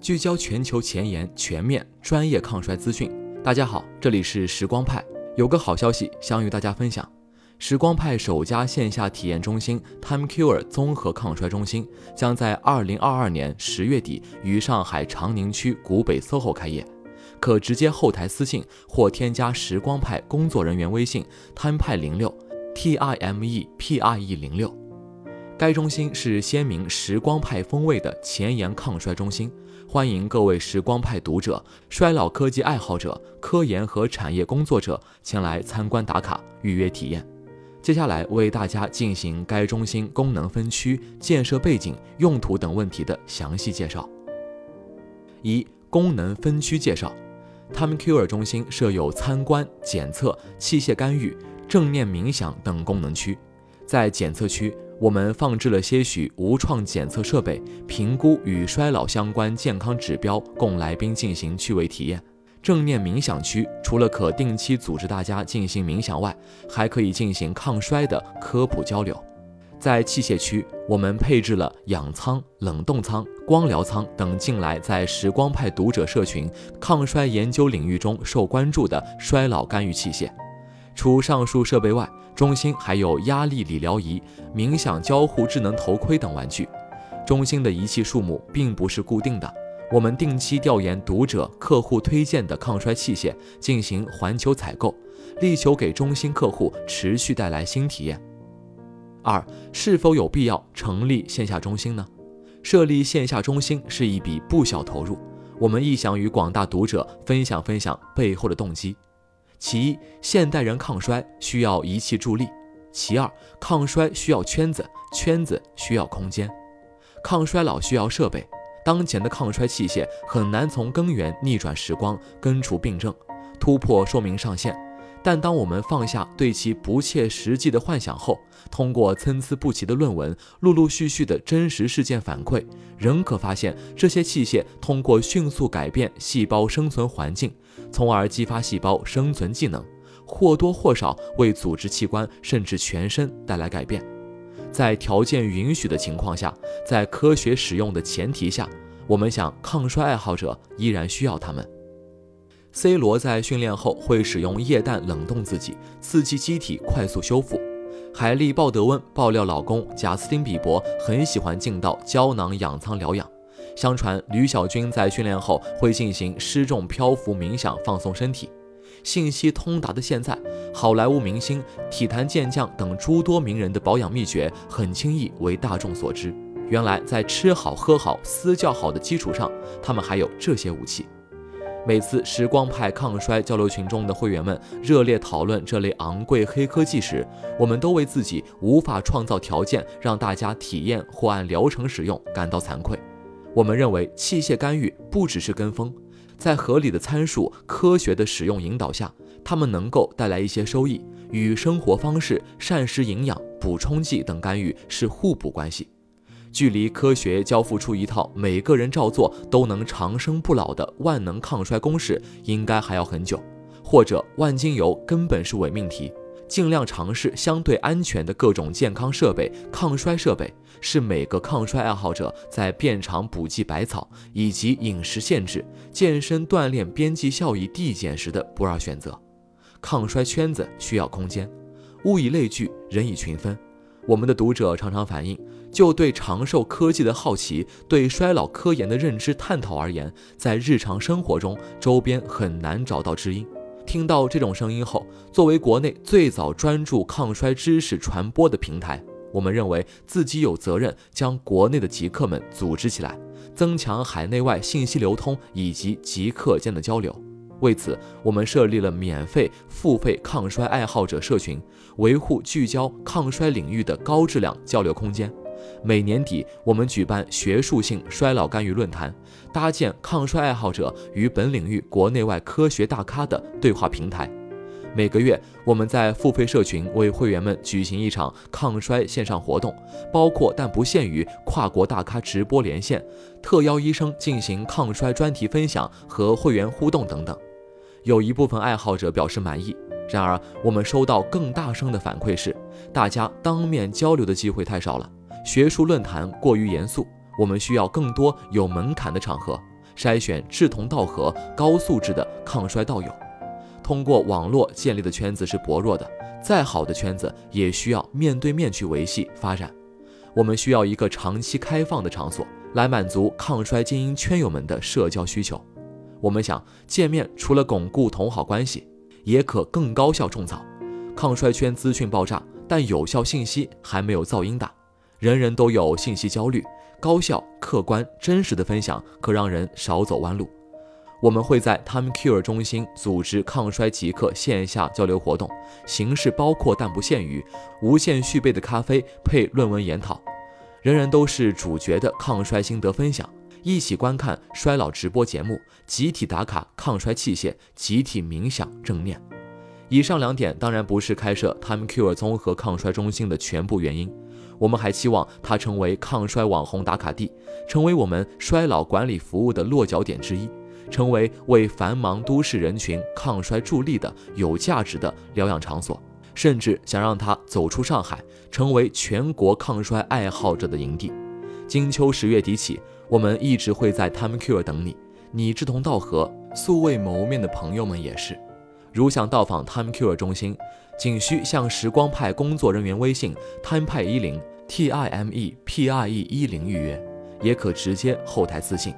聚焦全球前沿、全面、专业抗衰资讯。大家好，这里是时光派，有个好消息想与大家分享：时光派首家线下体验中心 TimeCure 综合抗衰中心将在二零二二年十月底于上海长宁区古北 SOHO 开业，可直接后台私信或添加时光派工作人员微信 time 派零六 T I M E P R E 零六。该中心是鲜明时光派风味的前沿抗衰中心，欢迎各位时光派读者、衰老科技爱好者、科研和产业工作者前来参观打卡、预约体验。接下来为大家进行该中心功能分区、建设背景、用途等问题的详细介绍。一、功能分区介绍：TimeCure 中心设有参观、检测、器械干预、正念冥想等功能区，在检测区。我们放置了些许无创检测设备，评估与衰老相关健康指标，供来宾进行趣味体验。正念冥想区除了可定期组织大家进行冥想外，还可以进行抗衰的科普交流。在器械区，我们配置了氧舱、冷冻舱、光疗舱等近来在时光派读者社群抗衰研究领域中受关注的衰老干预器械。除上述设备外，中心还有压力理疗仪、冥想交互智能头盔等玩具。中心的仪器数目并不是固定的，我们定期调研读者、客户推荐的抗衰器械，进行环球采购，力求给中心客户持续带来新体验。二，是否有必要成立线下中心呢？设立线下中心是一笔不小投入，我们亦想与广大读者分享分享背后的动机。其一，现代人抗衰需要仪器助力；其二，抗衰需要圈子，圈子需要空间；抗衰老需要设备。当前的抗衰器械很难从根源逆转时光，根除病症，突破寿命上限。但当我们放下对其不切实际的幻想后，通过参差不齐的论文、陆陆续续的真实事件反馈，仍可发现这些器械通过迅速改变细胞生存环境，从而激发细胞生存技能，或多或少为组织器官甚至全身带来改变。在条件允许的情况下，在科学使用的前提下，我们想抗衰爱好者依然需要它们。C 罗在训练后会使用液氮冷冻自己，刺激机体快速修复。海莉·鲍德温爆料，老公贾斯汀·比伯很喜欢进到胶囊氧舱疗养。相传吕小军在训练后会进行失重漂浮冥想放松身体。信息通达的现在，好莱坞明星、体坛健将等诸多名人的保养秘诀很轻易为大众所知。原来在吃好喝好、私教好的基础上，他们还有这些武器。每次时光派抗衰交流群中的会员们热烈讨论这类昂贵黑科技时，我们都为自己无法创造条件让大家体验或按疗程使用感到惭愧。我们认为器械干预不只是跟风，在合理的参数、科学的使用引导下，它们能够带来一些收益，与生活方式、膳食营养、补充剂等干预是互补关系。距离科学交付出一套每个人照做都能长生不老的万能抗衰公式，应该还要很久，或者万金油根本是伪命题。尽量尝试相对安全的各种健康设备、抗衰设备，是每个抗衰爱好者在变长补剂百草以及饮食限制、健身锻炼边际效益递减时的不二选择。抗衰圈子需要空间，物以类聚，人以群分。我们的读者常常反映，就对长寿科技的好奇，对衰老科研的认知探讨而言，在日常生活中，周边很难找到知音。听到这种声音后，作为国内最早专注抗衰知识传播的平台，我们认为自己有责任将国内的极客们组织起来，增强海内外信息流通以及极客间的交流。为此，我们设立了免费、付费抗衰爱好者社群，维护聚焦抗衰领域的高质量交流空间。每年底，我们举办学术性衰老干预论坛，搭建抗衰爱好者与本领域国内外科学大咖的对话平台。每个月，我们在付费社群为会员们举行一场抗衰线上活动，包括但不限于跨国大咖直播连线、特邀医生进行抗衰专题分享和会员互动等等。有一部分爱好者表示满意，然而我们收到更大声的反馈是，大家当面交流的机会太少了，学术论坛过于严肃，我们需要更多有门槛的场合。筛选志同道合、高素质的抗衰道友。通过网络建立的圈子是薄弱的，再好的圈子也需要面对面去维系发展。我们需要一个长期开放的场所，来满足抗衰精英圈友们的社交需求。我们想，见面除了巩固同好关系，也可更高效种草。抗衰圈资讯爆炸，但有效信息还没有噪音大，人人都有信息焦虑，高效、客观、真实的分享可让人少走弯路。我们会在 Time Cure 中心组织抗衰极客线下交流活动，形式包括但不限于无限续杯的咖啡配论文研讨，人人都是主角的抗衰心得分享，一起观看衰老直播节目，集体打卡抗衰器械，集体冥想正念。以上两点当然不是开设 Time Cure 综合抗衰中心的全部原因，我们还期望它成为抗衰网红打卡地，成为我们衰老管理服务的落脚点之一。成为为繁忙都市人群抗衰助力的有价值的疗养场所，甚至想让它走出上海，成为全国抗衰爱好者的营地。金秋十月底起，我们一直会在 Time Cure 等你。你志同道合、素未谋面的朋友们也是。如想到访 Time Cure 中心，仅需向时光派工作人员微信 Time 派一零 T I M E P I E 一零预约，也可直接后台私信。